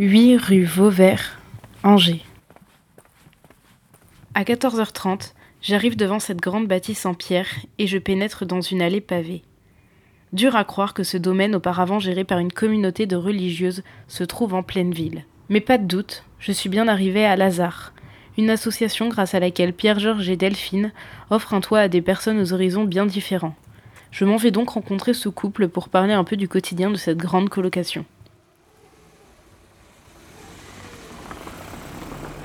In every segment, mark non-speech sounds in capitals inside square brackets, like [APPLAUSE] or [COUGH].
8 rue Vauvert, Angers. À 14h30, j'arrive devant cette grande bâtisse en pierre et je pénètre dans une allée pavée. Dur à croire que ce domaine auparavant géré par une communauté de religieuses se trouve en pleine ville. Mais pas de doute, je suis bien arrivée à Lazare, une association grâce à laquelle Pierre-Georges et Delphine offrent un toit à des personnes aux horizons bien différents. Je m'en vais donc rencontrer ce couple pour parler un peu du quotidien de cette grande colocation.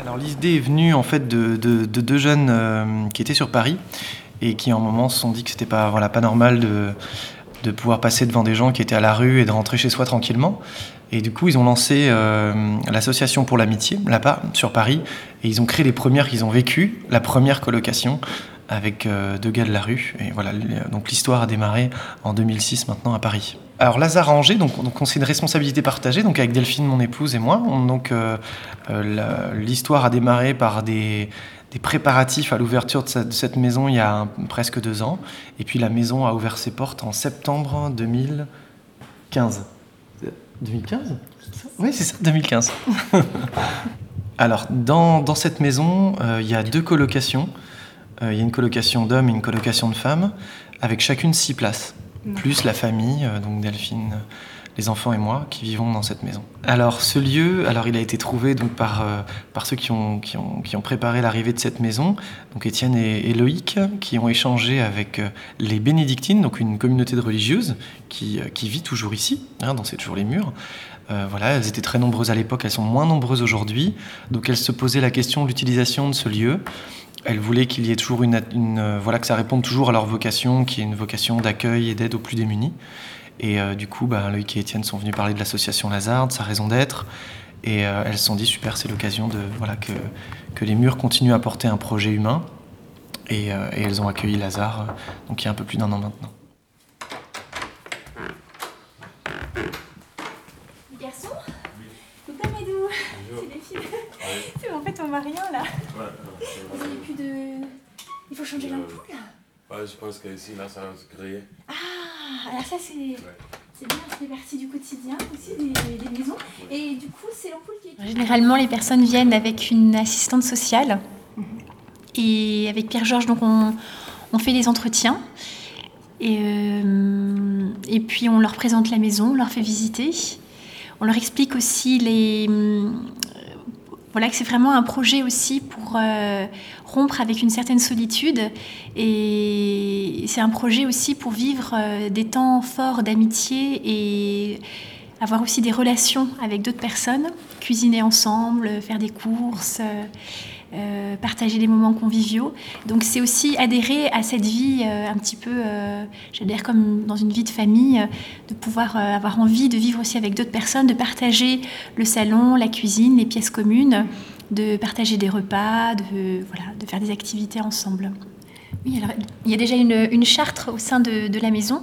Alors l'idée est venue en fait de, deux jeunes euh, qui étaient sur Paris et qui en un moment se sont dit que c'était pas voilà pas normal de pouvoir passer devant des gens qui étaient à la rue et de rentrer chez soi tranquillement. Et du coup, ils ont lancé euh, l'association pour l'amitié, là-bas, sur Paris, et ils ont créé les premières qu'ils ont vécues, la première colocation avec euh, deux gars de la rue. Et voilà, donc l'histoire a démarré en 2006 maintenant à Paris. Alors Lazare Angers, donc, donc c'est une responsabilité partagée, donc avec Delphine, mon épouse et moi. donc euh, l'histoire a démarré par des, des préparatifs à l'ouverture de, cette maison il y a presque deux ans. Et puis la maison a ouvert ses portes en septembre 2015. 2015 Oui, c'est ça, 2015. [LAUGHS] Alors, dans, dans, cette maison, euh, il y a deux colocations. Euh, il y a une colocation d'hommes et une colocation de femmes, avec chacune six places, plus la famille, euh, donc Delphine les enfants et moi qui vivons dans cette maison. Alors ce lieu, alors il a été trouvé donc par, euh, par ceux qui ont, qui ont, qui ont préparé l'arrivée de cette maison, donc Étienne et, Loïc, qui ont échangé avec euh, les bénédictines, donc une communauté de religieuses qui, euh, qui vit toujours ici, hein, dans ces toujours les murs. voilà, elles étaient très nombreuses à l'époque, elles sont moins nombreuses aujourd'hui, donc elles se posaient la question de l'utilisation de ce lieu. Elles voulaient qu'il y ait toujours une, une, voilà que ça réponde toujours à leur vocation, qui est une vocation d'accueil et d'aide aux plus démunis. Et euh, du coup, bah, Loïc et Étienne sont venus parler de l'association Lazare, de sa raison d'être. Et euh, elles se sont dit, super, c'est l'occasion de, voilà, que, que les murs continuent à porter un projet humain. Et, euh, et elles ont accueilli Lazare, donc il y a un peu plus d'un an maintenant. Amédou C'est les filles. [LAUGHS] En fait on voit rien là. Vous avez plus de. Il faut changer l'ampoule Ouais, je pense qu'ici, là, ça va se créer. Ah alors ça c'est bien, ça fait partie du quotidien aussi des, maisons. Et du coup, c'est l'ampoule qui est... Généralement, les personnes viennent avec une assistante sociale. Mhm. Et avec Pierre-Georges, donc on, on, fait des entretiens. Et, euh, et puis on leur présente la maison, on leur fait visiter. On leur explique aussi les, voilà que c'est vraiment un projet aussi pour euh, rompre avec une certaine solitude et c'est un projet aussi pour vivre euh, des temps forts d'amitié et avoir aussi des relations avec d'autres personnes, cuisiner ensemble, faire des courses. Euh, euh, partager des moments conviviaux. Donc c'est aussi adhérer à cette vie euh, un petit peu, euh, j'adhère comme dans une vie de famille, de pouvoir avoir envie de vivre aussi avec d'autres personnes, de partager le salon, la cuisine, les pièces communes, de partager des repas, de, voilà, de faire des activités ensemble. Oui, alors il y a déjà une, une charte au sein de, de, la maison.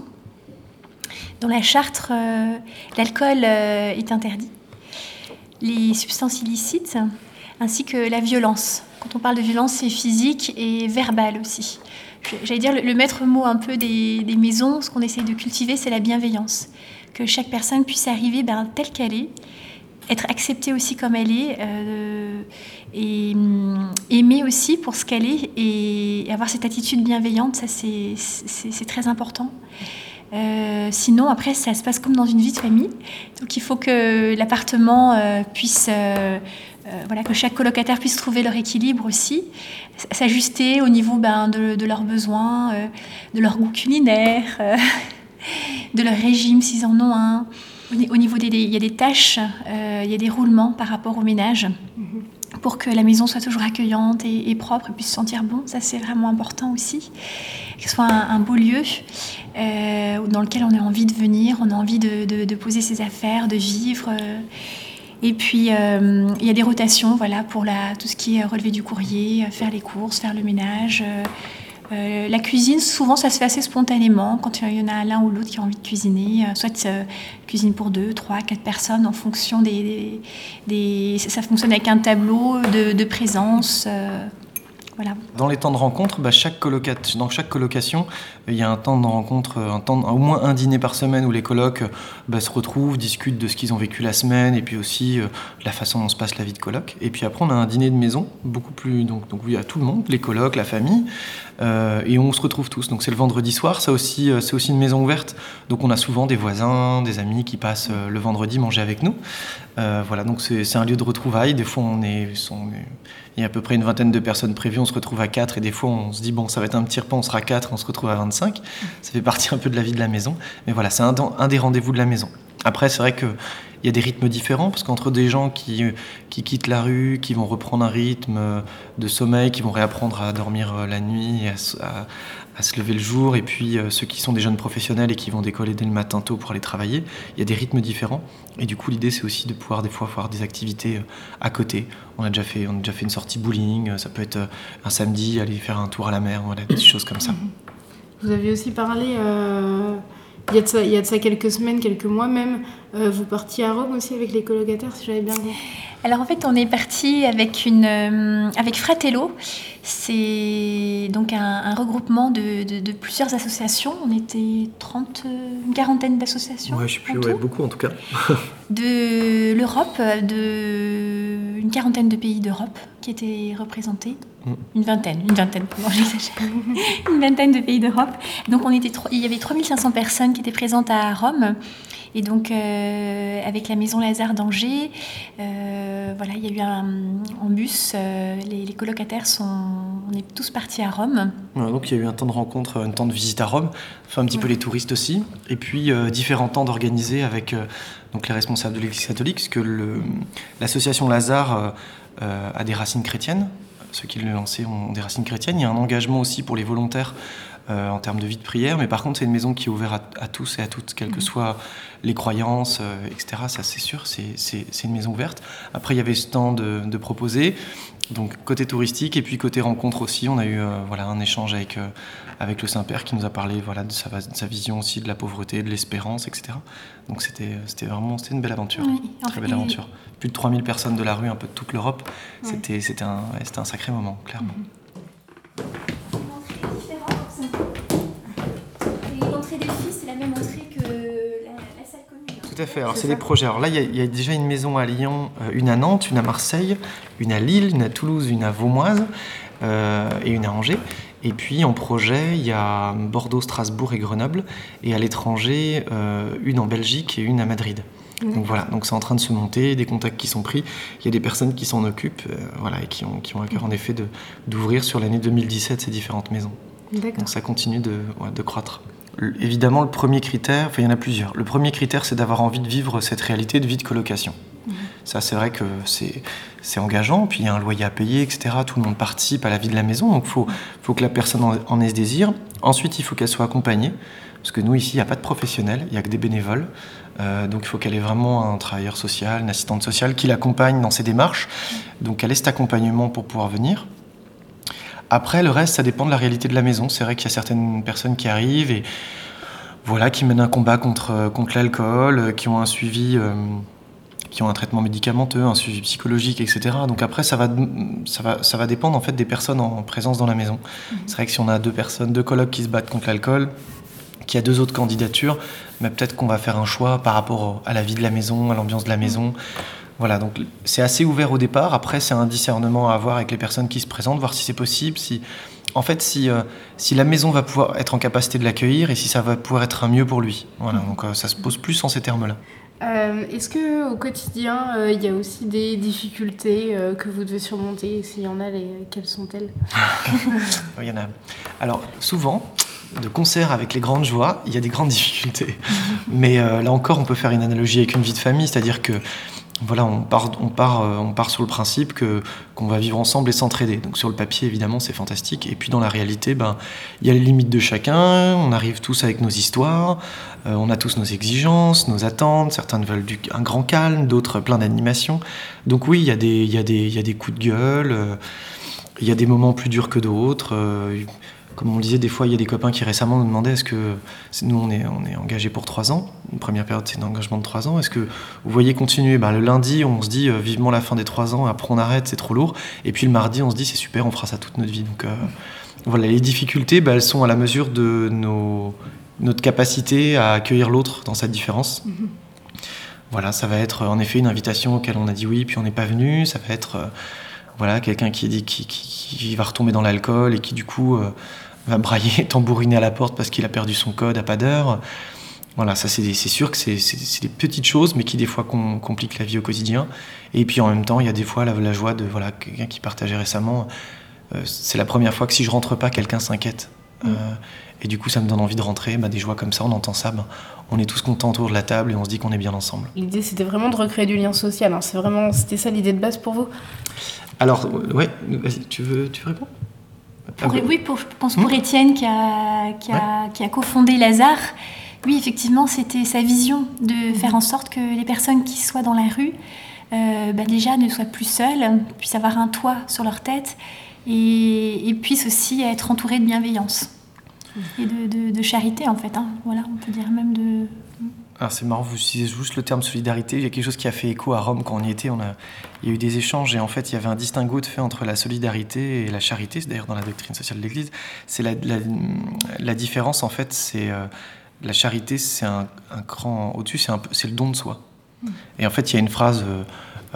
Dans la charte, l'alcool est interdit. Les substances illicites, ainsi que la violence. Quand on parle de violence, c'est physique et verbale aussi. J'allais dire, le, maître mot un peu des, maisons, ce qu'on essaie de cultiver, c'est la bienveillance. Que chaque personne puisse arriver ben, telle qu'elle est, être acceptée aussi comme elle est, euh, et hum, aimer aussi pour ce qu'elle est, et avoir cette attitude bienveillante, ça c'est très important. Euh, sinon, après, ça se passe comme dans une vie de famille. Donc, il faut que l'appartement euh, puisse voilà, que chaque colocataire puisse trouver leur équilibre aussi, s'ajuster au niveau ben, de, leurs besoins, euh, de leur goût culinaire, euh, [LAUGHS] de leur régime s'ils en ont un. Au niveau des, il y a des tâches, il y a des roulements par rapport au ménage pour que la maison soit toujours accueillante et, propre et puisse sentir bon. Ça, c'est vraiment important aussi. Que ce soit un, beau lieu dans lequel on a envie de venir, on a envie de, poser ses affaires, de vivre. Et puis, euh, il y a des rotations voilà, pour la, tout ce qui est relevé du courrier, euh, faire les courses, faire le ménage. Euh, la cuisine, souvent, ça se fait assez spontanément quand il y en a l'un ou l'autre qui a envie de cuisiner. soit cuisine pour deux, trois, quatre personnes en fonction des. des, ça fonctionne avec un tableau de présence. Dans les temps de rencontre, bah, chaque dans chaque colocation, il y a un temps de rencontre, un temps, au moins un dîner par semaine où les colocs bah, se retrouvent, discutent de ce qu'ils ont vécu la semaine et puis aussi euh, la façon dont se passe la vie de coloc. Et puis après, on a un dîner de maison, beaucoup plus. Donc, donc oui, à tout le monde, les colocs, la famille, euh, et on se retrouve tous. Donc c'est le vendredi soir, ça aussi, euh, c'est aussi une maison ouverte. Donc on a souvent des voisins, des amis qui passent le vendredi manger avec nous. Voilà, donc c'est un lieu de retrouvailles. Des fois, il y a à peu près une vingtaine de personnes prévues, on se retrouve à 4 et des fois on se dit bon ça va être un petit repas, on sera 4, on se retrouve à 25. Ça fait partie un peu de la vie de la maison. Mais voilà, c'est un, des rendez-vous de la maison. Après c'est vrai qu'il y a des rythmes différents parce qu'entre des gens qui, qui quittent la rue, qui vont reprendre un rythme de sommeil, qui vont réapprendre à dormir euh, la nuit, à, se lever le jour, et puis euh, ceux qui sont des jeunes professionnels et qui vont décoller dès le matin tôt pour aller travailler, il y a des rythmes différents. Et du coup, l'idée, c'est aussi de pouvoir des fois faire des activités euh, à côté. On a déjà fait, on a déjà fait une sortie bowling, ça peut être un samedi, aller faire un tour à la mer, voilà, des choses comme ça. Vous avez aussi parlé, il, y a de ça, il y a de ça quelques semaines, quelques mois même, vous partiez à Rome aussi avec les colocataires, si j'avais bien compris. Alors en fait, on est parti avec, une, euh, avec Fratello. C'est donc un, regroupement de, plusieurs associations. On était 30, une quarantaine d'associations. Ouais, je sais plus, ouais, beaucoup en tout cas. de l'Europe, de une quarantaine de pays d'Europe qui étaient représentés. Mm. Une vingtaine, une vingtaine, comment [LAUGHS] j'exagère. une vingtaine de pays d'Europe. Donc on était, il y avait 3500 personnes qui étaient présentes à Rome. Et donc, euh, avec la Maison Lazare d'Angers, euh, voilà, il y a eu un, en bus, euh, les, colocataires sont, on est tous partis à Rome. donc, il y a eu un temps de rencontre, un temps de visite à Rome, enfin un petit peu les touristes aussi, et puis différents temps d'organiser avec donc les responsables de l'Église catholique, parce que l'association Lazare a des racines chrétiennes. Ceux qui l'ont lancé ont des racines chrétiennes. Il y a un engagement aussi pour les volontaires euh, en termes de vie de prière, mais par contre c'est une maison qui est ouverte à, tous et à toutes, quelles que mhm. soient les croyances, euh, etc. Ça c'est sûr, c'est une maison ouverte. Après il y avait ce temps de, de, proposer, donc côté touristique et puis côté rencontre aussi, on a eu euh, voilà, un échange avec, avec le Saint-Père qui nous a parlé voilà, de, sa, sa vision aussi de la pauvreté, de l'espérance, etc. Donc c'était vraiment une belle aventure, très belle aventure. Plus de 3000 personnes de la rue, un peu de toute l'Europe, c'était un, un sacré moment, clairement. Mhm. Tout à fait. Alors, c'est des projets. Alors là, il y, a déjà une maison à Lyon, euh, une à Nantes, une à Marseille, une à Lille, une à Toulouse, une à Vaumoise euh, et une à Angers. Et puis en projet, il y a Bordeaux, Strasbourg et Grenoble. Et à l'étranger, euh, une en Belgique et une à Madrid. Donc voilà, donc c'est en train de se monter, des contacts qui sont pris. Il y a des personnes qui s'en occupent, voilà, et qui ont, qui ont à cœur en effet d'ouvrir sur l'année 2017 ces différentes maisons. Donc ça continue de, de croître évidemment, le premier critère, enfin il y en a plusieurs. Le premier critère, c'est d'avoir envie de vivre cette réalité de vie de colocation. Mhm. Ça, c'est vrai que c'est engageant, puis il y a un loyer à payer, etc. Tout le monde participe à la vie de la maison, donc il faut, faut, que la personne en, ait ce désir. Ensuite, il faut qu'elle soit accompagnée, parce que nous, ici, il n'y a pas de professionnels, il n'y a que des bénévoles. Euh, donc il faut qu'elle ait vraiment un travailleur social, une assistante sociale qui l'accompagne dans ses démarches. Donc elle ait cet accompagnement pour pouvoir venir. Après, le reste, ça dépend de la réalité de la maison. C'est vrai qu'il y a certaines personnes qui arrivent et voilà, qui mènent un combat contre, euh, contre l'alcool, euh, qui ont un suivi, euh, qui ont un traitement médicamenteux, un suivi psychologique, etc. Donc après, ça va, ça va, ça va dépendre en fait des personnes en présence dans la maison. Mhm. C'est vrai que si on a deux personnes, deux colocs qui se battent contre l'alcool, qu'il y a deux autres candidatures, mais peut-être qu'on va faire un choix par rapport à la vie de la maison, à l'ambiance de la maison. Voilà, donc c'est assez ouvert au départ. Après, c'est un discernement à avoir avec les personnes qui se présentent, voir si c'est possible, si, en fait, si, euh, si la maison va pouvoir être en capacité de l'accueillir et si ça va pouvoir être un mieux pour lui. Voilà, donc euh, ça se pose plus en ces termes-là. Euh, est-ce que au quotidien, il y a aussi des difficultés que vous devez surmonter? S'il y en a, les, quelles sont-elles? [LAUGHS] Il y en a. Alors, souvent, de concert avec les grandes joies, il y a des grandes difficultés. [LAUGHS] Mais là encore, on peut faire une analogie avec une vie de famille, c'est-à-dire que voilà, on part, on part, euh, on part sur le principe que qu'on va vivre ensemble et s'entraider. Donc sur le papier, évidemment, c'est fantastique. Et puis dans la réalité, ben, il y a les limites de chacun. On arrive tous avec nos histoires. Euh, on a tous nos exigences, nos attentes. Certains veulent du, un grand calme, d'autres plein d'animation. Donc oui, il y a des, il y a des, il y a des coups de gueule. Euh, il y a des moments plus durs que d'autres. Comme on le disait, des fois, il y a des copains qui récemment nous demandaient est-ce que nous, on est, on est engagé pour trois ans? Une première période, c'est un engagement de trois ans. Est-ce que vous voyez continuer? Ben, Le lundi, on se dit vivement la fin des trois ans. Après, on arrête, c'est trop lourd. Et puis le mardi, on se dit c'est super, on fera ça toute notre vie. Donc voilà, les difficultés, ben, elles sont à la mesure de nos, notre capacité à accueillir l'autre dans cette différence. Mhm. Voilà, ça va être en effet une invitation auquel on a dit oui, puis on n'est pas venu. Ça va être euh, voilà quelqu'un qui dit qui, qui, va retomber dans l'alcool et qui du coup euh, va brailler, [LAUGHS] tambouriner à la porte parce qu'il a perdu son code à pas d'heure. Voilà, ça c'est sûr que c'est des petites choses, mais qui des fois compliquent la vie au quotidien. Et puis en même temps, il y a des fois la, joie de voilà quelqu'un qui partageait récemment. Euh, c'est la première fois que si je rentre pas, quelqu'un s'inquiète. Mm. Et du coup, ça me donne envie de rentrer. Bah, des joies comme ça, on entend ça, bah, on est tous contents autour de la table et on se dit qu'on est bien ensemble. L'idée, c'était vraiment de recréer du lien social. Hein. C'est vraiment, c'était ça l'idée de base pour vous? Alors, ouais, tu veux, tu veux répondre? Oui, pour, je pense pour hmm Étienne qui a, qui a, qui a cofondé Lazare. Oui, effectivement, c'était sa vision de faire en sorte que les personnes qui soient dans la rue, euh, bah, déjà ne soient plus seules, puissent avoir un toit sur leur tête et, et puissent aussi être entourées de bienveillance et de, charité en fait. Hein. Voilà, on peut dire même de. Alors c'est marrant, vous utilisez juste le terme solidarité. Il y a quelque chose qui a fait écho à Rome quand on y était. On a, il y a eu des échanges et en fait il y avait un distinguo de fait entre la solidarité et la charité. C'est d'ailleurs dans la doctrine sociale de l'Église. C'est la, la, différence en fait, c'est euh, la charité, c'est un, un, cran au-dessus, c'est, le don de soi. Mm. Et en fait il y a une phrase, euh,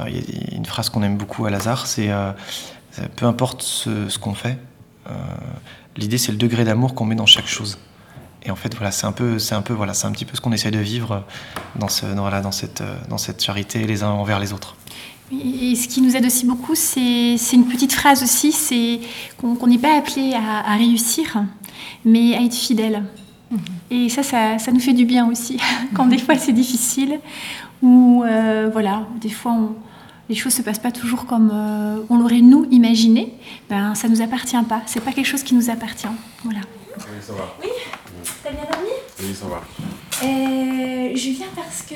il y a une phrase qu'on aime beaucoup à Lazare, c'est euh, peu importe ce, ce qu'on fait L'idée, c'est le degré d'amour qu'on met dans chaque chose. Et en fait, voilà, c'est un peu, c'est un peu, voilà, c'est un petit peu ce qu'on essaie de vivre dans ce, voilà, dans cette, dans cette charité les uns envers les autres. Et ce qui nous aide aussi beaucoup, c'est, une petite phrase aussi, c'est qu'on n'est pas appelé à, réussir, mais à être fidèle. Mhm. Et ça, ça, nous fait du bien aussi, [LAUGHS] quand des fois c'est difficile, ou euh, voilà, des fois on, les choses se passent pas toujours comme euh, on l'aurait nous imaginé, ben ça nous appartient pas. C'est pas quelque chose qui nous appartient. Voilà. Oui, ça va. Oui. T'as bien dormi Oui, ça va. Euh, je viens parce que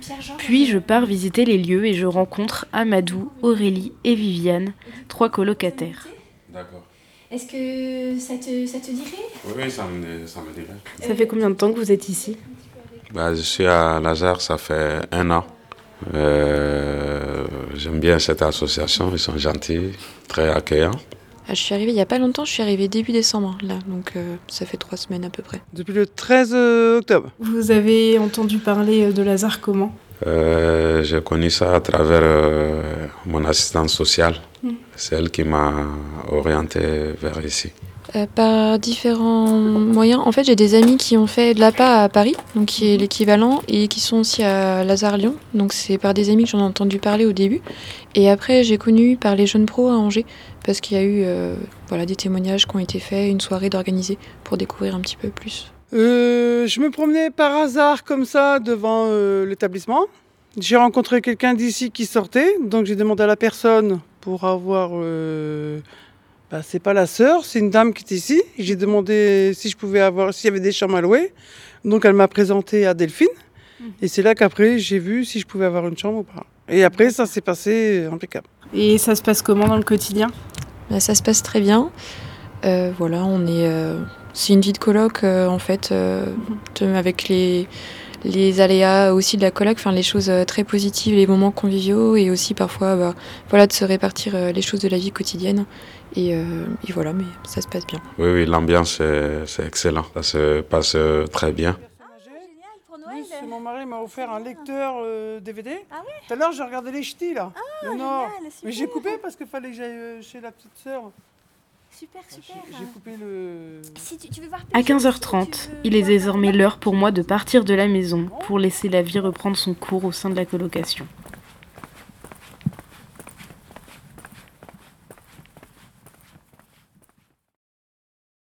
Pierre-Jean. Puis je pars visiter les lieux et je rencontre Amadou, Aurélie et Viviane, trois colocataires. D'accord. Est-ce que ça te, ça te dirait Oui, ça, me, ça me dirait. Ça fait combien de temps que vous êtes ici? Bah, Je suis à Lazare, ça fait un an. Euh, j'aime bien cette association, ils sont gentils, très accueillants. Ah, je suis arrivée il n'y a pas longtemps, je suis arrivée début décembre, là, donc euh, ça fait trois semaines à peu près. Depuis le 13 euh, octobre. Vous avez entendu parler de Lazare comment J'ai connu ça à travers mon assistante sociale. Hmm. C'est elle qui m'a orienté vers ici. Euh, par différents moyens. En fait, j'ai des amis qui ont fait de l'APA à Paris, donc qui est l'équivalent, et qui sont aussi à Lazare-Lyon. Donc c'est par des amis que j'en ai entendu parler au début. Et après, j'ai connu par les jeunes pros à Angers, parce qu'il y a eu euh, voilà, des témoignages qui ont été faits, une soirée d'organiser pour découvrir un petit peu plus. Euh, je me promenais par hasard comme ça devant l'établissement. J'ai rencontré quelqu'un d'ici qui sortait, donc j'ai demandé à la personne pour avoir bah, c'est pas la sœur, c'est une dame qui est ici. J'ai demandé si je pouvais avoir, s'il y avait des chambres à louer. Donc elle m'a présenté à Delphine. Et c'est là qu'après j'ai vu si je pouvais avoir une chambre ou pas. Et après ça s'est passé impeccable. Et ça se passe comment dans le quotidien? Bah, Ça se passe très bien. Euh, voilà, on est. Euh, c'est une vie de coloc euh, en fait, mhm. avec les les aléas aussi de la coloc, enfin les choses euh, très positives, les moments conviviaux et aussi parfois bah, voilà, de se répartir euh, les choses de la vie quotidienne. Euh, et, voilà, mais ça se passe bien. Oui, oui, l'ambiance c'est excellent, ça se passe très bien. mon mari m'a offert un lecteur DVD. Ah Tout à l'heure, j'ai regardé les ch'tis là. Ah, Mais j'ai coupé parce qu'il fallait que j'aille chez la petite sœur. Super, super. J'ai coupé le. à 15h30, il est désormais l'heure pour moi de partir de la maison pour laisser la vie reprendre son cours au sein de la colocation.